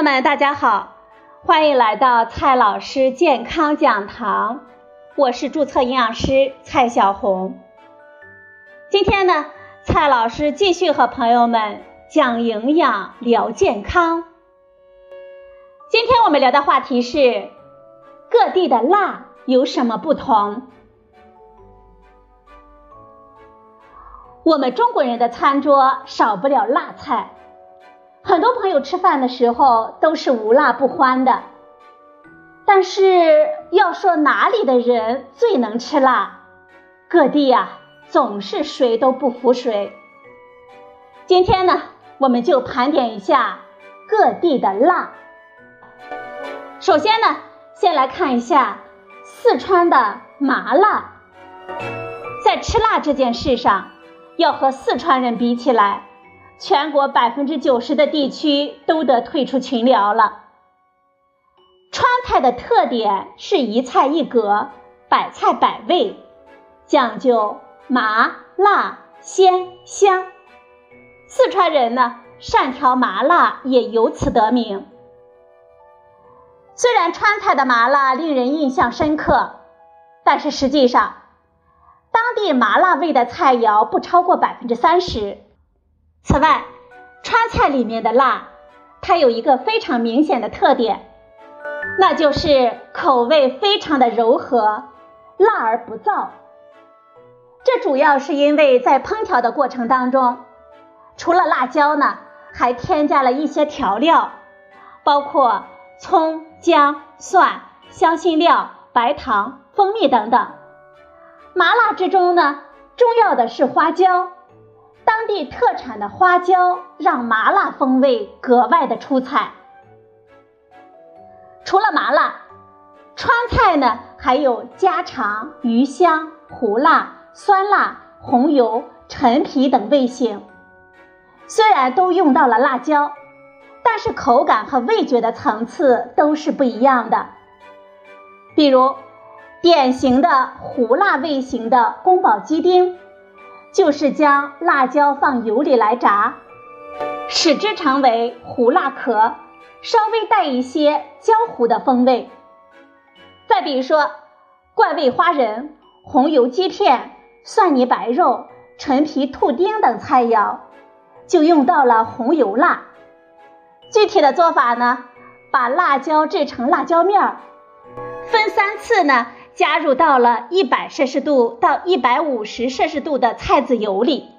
友们，大家好，欢迎来到蔡老师健康讲堂，我是注册营养师蔡小红。今天呢，蔡老师继续和朋友们讲营养、聊健康。今天我们聊的话题是各地的辣有什么不同？我们中国人的餐桌少不了辣菜。很多朋友吃饭的时候都是无辣不欢的，但是要说哪里的人最能吃辣，各地呀总是谁都不服谁。今天呢，我们就盘点一下各地的辣。首先呢，先来看一下四川的麻辣，在吃辣这件事上，要和四川人比起来。全国百分之九十的地区都得退出群聊了。川菜的特点是一菜一格，百菜百味，讲究麻辣鲜香。四川人呢，善调麻辣，也由此得名。虽然川菜的麻辣令人印象深刻，但是实际上，当地麻辣味的菜肴不超过百分之三十。此外，川菜里面的辣，它有一个非常明显的特点，那就是口味非常的柔和，辣而不燥。这主要是因为在烹调的过程当中，除了辣椒呢，还添加了一些调料，包括葱、姜、蒜、香辛料、白糖、蜂蜜等等。麻辣之中呢，重要的是花椒。当地特产的花椒让麻辣风味格外的出彩。除了麻辣，川菜呢还有家常、鱼香、胡辣、酸辣、红油、陈皮等味型。虽然都用到了辣椒，但是口感和味觉的层次都是不一样的。比如，典型的胡辣味型的宫保鸡丁。就是将辣椒放油里来炸，使之成为胡辣壳，稍微带一些焦糊的风味。再比如说，怪味花仁、红油鸡片、蒜泥白肉、陈皮兔丁等菜肴，就用到了红油辣。具体的做法呢，把辣椒制成辣椒面儿，分三次呢。加入到了一百摄氏度到一百五十摄氏度的菜籽油里。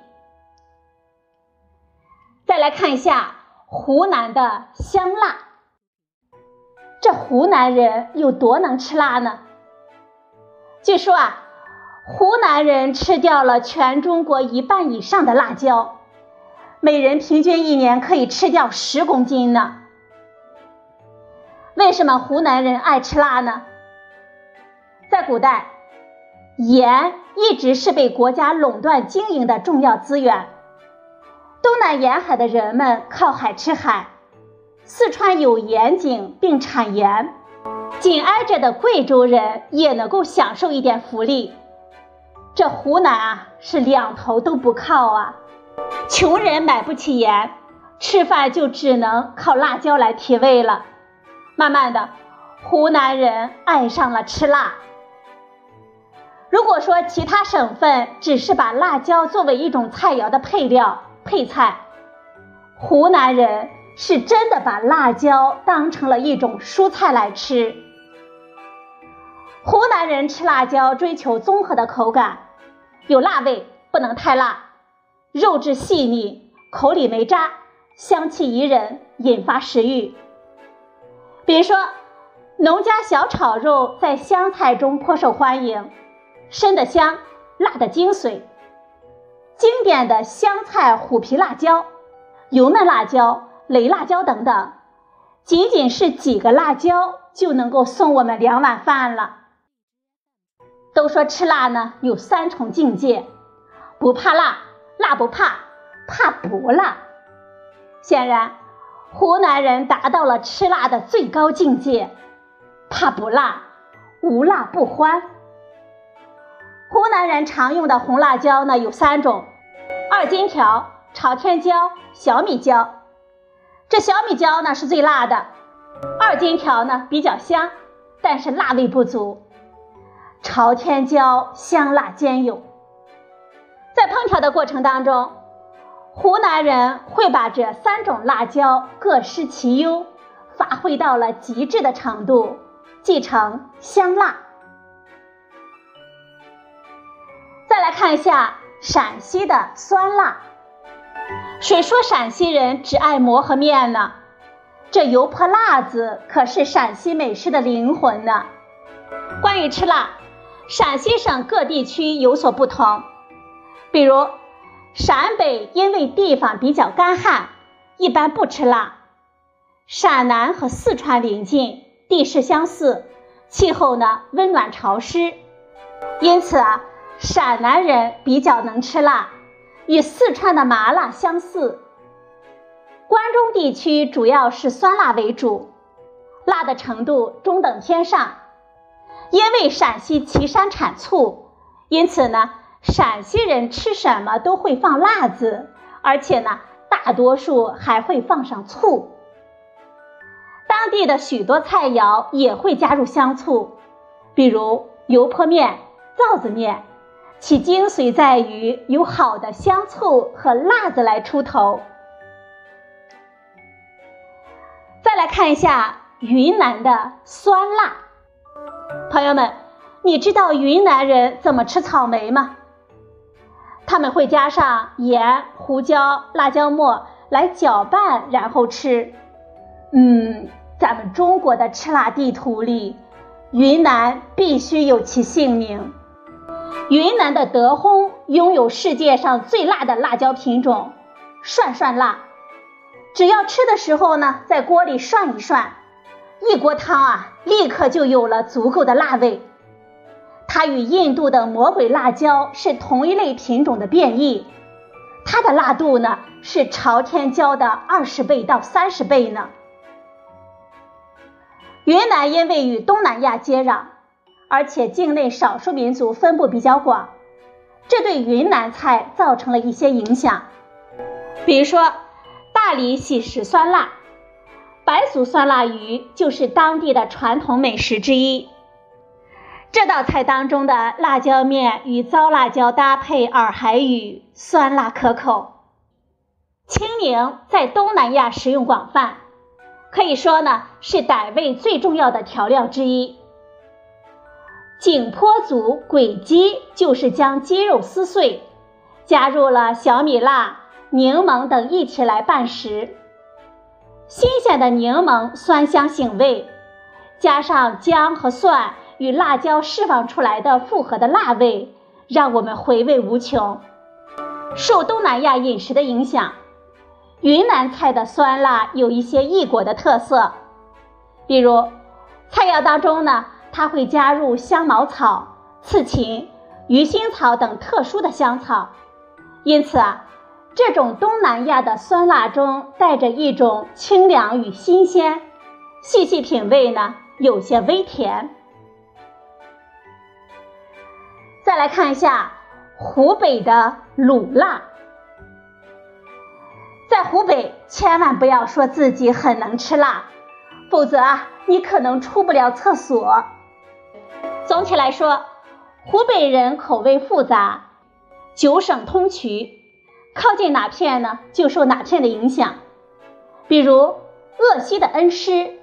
再来看一下湖南的香辣，这湖南人有多能吃辣呢？据说啊，湖南人吃掉了全中国一半以上的辣椒，每人平均一年可以吃掉十公斤呢。为什么湖南人爱吃辣呢？在古代，盐一直是被国家垄断经营的重要资源。东南沿海的人们靠海吃海，四川有盐井并产盐，紧挨着的贵州人也能够享受一点福利。这湖南啊，是两头都不靠啊，穷人买不起盐，吃饭就只能靠辣椒来提味了。慢慢的，湖南人爱上了吃辣。如果说其他省份只是把辣椒作为一种菜肴的配料配菜，湖南人是真的把辣椒当成了一种蔬菜来吃。湖南人吃辣椒追求综合的口感，有辣味不能太辣，肉质细腻，口里没渣，香气宜人，引发食欲。比如说，农家小炒肉在湘菜中颇受欢迎。深的香，辣的精髓。经典的湘菜虎皮辣椒、油焖辣椒、雷辣椒等等，仅仅是几个辣椒就能够送我们两碗饭了。都说吃辣呢有三重境界：不怕辣、辣不怕、怕不辣。显然，湖南人达到了吃辣的最高境界，怕不辣，无辣不欢。湖南人常用的红辣椒呢有三种：二荆条、朝天椒、小米椒。这小米椒呢是最辣的，二荆条呢比较香，但是辣味不足。朝天椒香辣兼有。在烹调的过程当中，湖南人会把这三种辣椒各施其优，发挥到了极致的程度，继承香辣。再来看一下陕西的酸辣。谁说陕西人只爱馍和面呢？这油泼辣子可是陕西美食的灵魂呢。关于吃辣，陕西省各地区有所不同。比如，陕北因为地方比较干旱，一般不吃辣；陕南和四川邻近，地势相似，气候呢温暖潮湿，因此啊，陕南人比较能吃辣。与四川的麻辣相似，关中地区主要是酸辣为主，辣的程度中等偏上。因为陕西岐山产醋，因此呢，陕西人吃什么都会放辣子，而且呢，大多数还会放上醋。当地的许多菜肴也会加入香醋，比如油泼面、臊子面。其精髓在于有好的香醋和辣子来出头。再来看一下云南的酸辣，朋友们，你知道云南人怎么吃草莓吗？他们会加上盐、胡椒、辣椒末来搅拌，然后吃。嗯，咱们中国的吃辣地图里，云南必须有其姓名。云南的德宏拥有世界上最辣的辣椒品种——涮涮辣。只要吃的时候呢，在锅里涮一涮，一锅汤啊，立刻就有了足够的辣味。它与印度的魔鬼辣椒是同一类品种的变异，它的辣度呢是朝天椒的二十倍到三十倍呢。云南因为与东南亚接壤。而且境内少数民族分布比较广，这对云南菜造成了一些影响。比如说，大理喜食酸辣，白族酸辣鱼就是当地的传统美食之一。这道菜当中的辣椒面与糟辣椒搭配洱海鱼，酸辣可口。青柠在东南亚食用广泛，可以说呢是傣味最重要的调料之一。景颇族鬼鸡就是将鸡肉撕碎，加入了小米辣、柠檬等一起来拌食。新鲜的柠檬酸香醒胃，加上姜和蒜与辣椒释放出来的复合的辣味，让我们回味无穷。受东南亚饮食的影响，云南菜的酸辣有一些异国的特色，比如菜肴当中呢。它会加入香茅草、刺芹、鱼腥草等特殊的香草，因此啊，这种东南亚的酸辣中带着一种清凉与新鲜，细细品味呢，有些微甜。再来看一下湖北的卤辣，在湖北千万不要说自己很能吃辣，否则啊，你可能出不了厕所。总体来说，湖北人口味复杂，九省通衢，靠近哪片呢，就受哪片的影响。比如鄂西的恩施、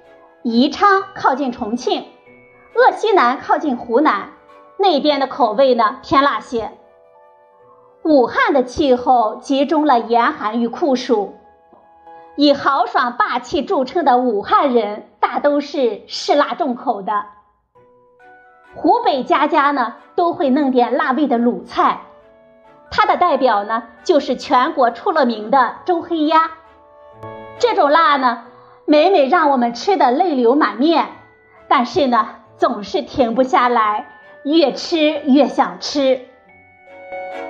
宜昌靠近重庆，鄂西南靠近湖南，那边的口味呢偏辣些。武汉的气候集中了严寒与酷暑，以豪爽霸气著称的武汉人大都是嗜辣重口的。湖北家家呢都会弄点辣味的卤菜，它的代表呢就是全国出了名的周黑鸭。这种辣呢，每每让我们吃的泪流满面，但是呢总是停不下来，越吃越想吃。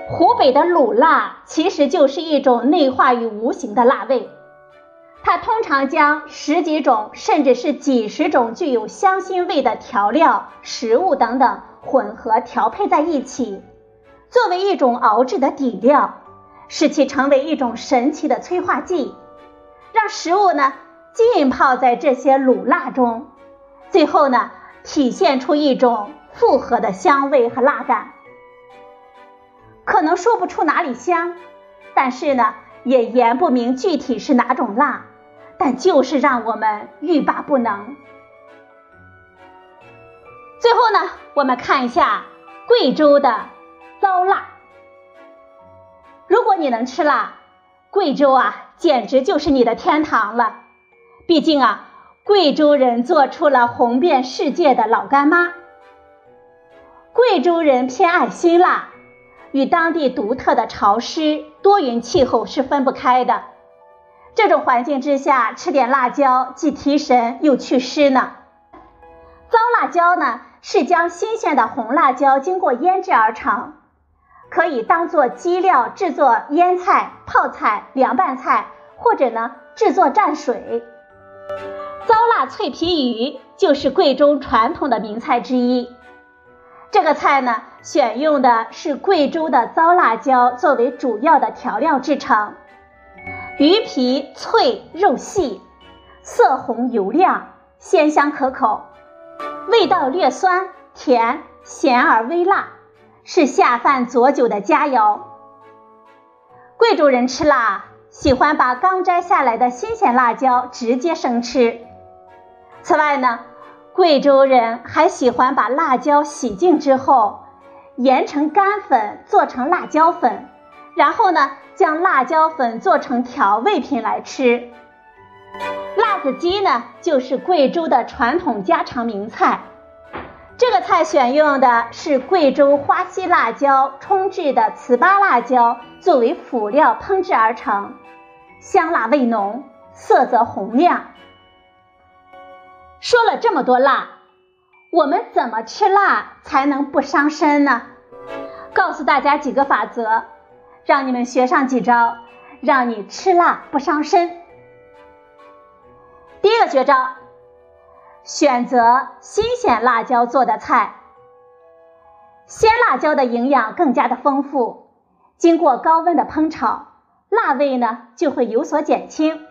湖北的卤辣其实就是一种内化于无形的辣味。它通常将十几种甚至是几十种具有香辛味的调料、食物等等混合调配在一起，作为一种熬制的底料，使其成为一种神奇的催化剂。让食物呢浸泡在这些卤辣中，最后呢体现出一种复合的香味和辣感。可能说不出哪里香，但是呢也言不明具体是哪种辣，但就是让我们欲罢不能。最后呢，我们看一下贵州的糟辣。如果你能吃辣，贵州啊，简直就是你的天堂了。毕竟啊，贵州人做出了红遍世界的老干妈。贵州人偏爱辛辣，与当地独特的潮湿多云气候是分不开的。这种环境之下，吃点辣椒既提神又祛湿呢。糟辣椒呢，是将新鲜的红辣椒经过腌制而成。可以当做基料制作腌菜、泡菜、凉拌菜，或者呢制作蘸水。糟辣脆皮鱼就是贵州传统的名菜之一。这个菜呢，选用的是贵州的糟辣椒作为主要的调料制成。鱼皮脆肉细，色红油亮，鲜香可口，味道略酸甜咸而微辣。是下饭佐酒的佳肴。贵州人吃辣，喜欢把刚摘下来的新鲜辣椒直接生吃。此外呢，贵州人还喜欢把辣椒洗净之后，研成干粉做成辣椒粉，然后呢，将辣椒粉做成调味品来吃。辣子鸡呢，就是贵州的传统家常名菜。这个菜选用的是贵州花溪辣椒冲制的糍粑辣椒作为辅料烹制而成，香辣味浓，色泽红亮。说了这么多辣，我们怎么吃辣才能不伤身呢？告诉大家几个法则，让你们学上几招，让你吃辣不伤身。第一个绝招。选择新鲜辣椒做的菜，鲜辣椒的营养更加的丰富，经过高温的烹炒，辣味呢就会有所减轻。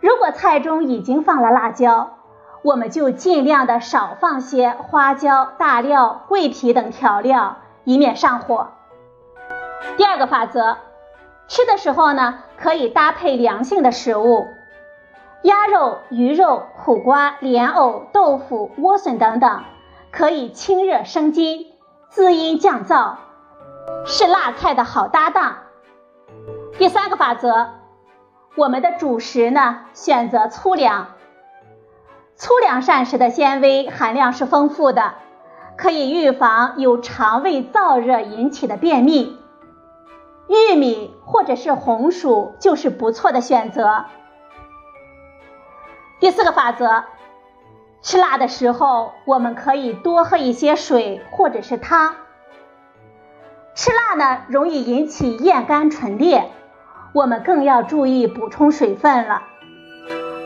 如果菜中已经放了辣椒，我们就尽量的少放些花椒、大料、桂皮等调料，以免上火。第二个法则，吃的时候呢可以搭配凉性的食物。鸭肉、鱼肉、苦瓜、莲藕、豆腐、莴笋等等，可以清热生津、滋阴降燥，是辣菜的好搭档。第三个法则，我们的主食呢，选择粗粮。粗粮膳食的纤维含量是丰富的，可以预防由肠胃燥热引起的便秘。玉米或者是红薯就是不错的选择。第四个法则，吃辣的时候，我们可以多喝一些水或者是汤。吃辣呢，容易引起咽干唇裂，我们更要注意补充水分了。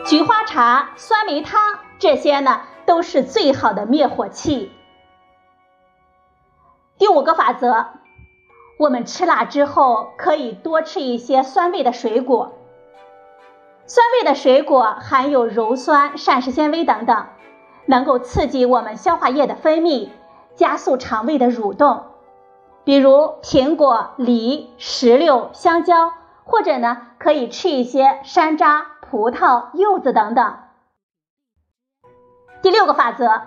菊花茶、酸梅汤这些呢，都是最好的灭火器。第五个法则，我们吃辣之后，可以多吃一些酸味的水果。酸味的水果含有鞣酸、膳食纤维等等，能够刺激我们消化液的分泌，加速肠胃的蠕动。比如苹果、梨、石榴、香蕉，或者呢，可以吃一些山楂、葡萄、柚子等等。第六个法则，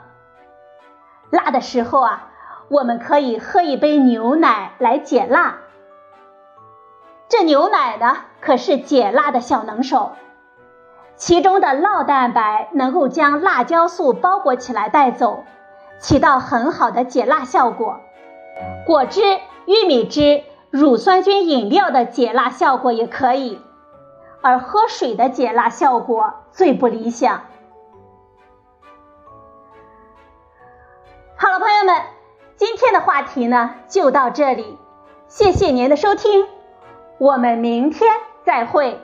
辣的时候啊，我们可以喝一杯牛奶来解辣。这牛奶呢，可是解辣的小能手。其中的酪蛋白能够将辣椒素包裹起来带走，起到很好的解辣效果。果汁、玉米汁、乳酸菌饮料的解辣效果也可以，而喝水的解辣效果最不理想。好了，朋友们，今天的话题呢就到这里，谢谢您的收听，我们明天再会。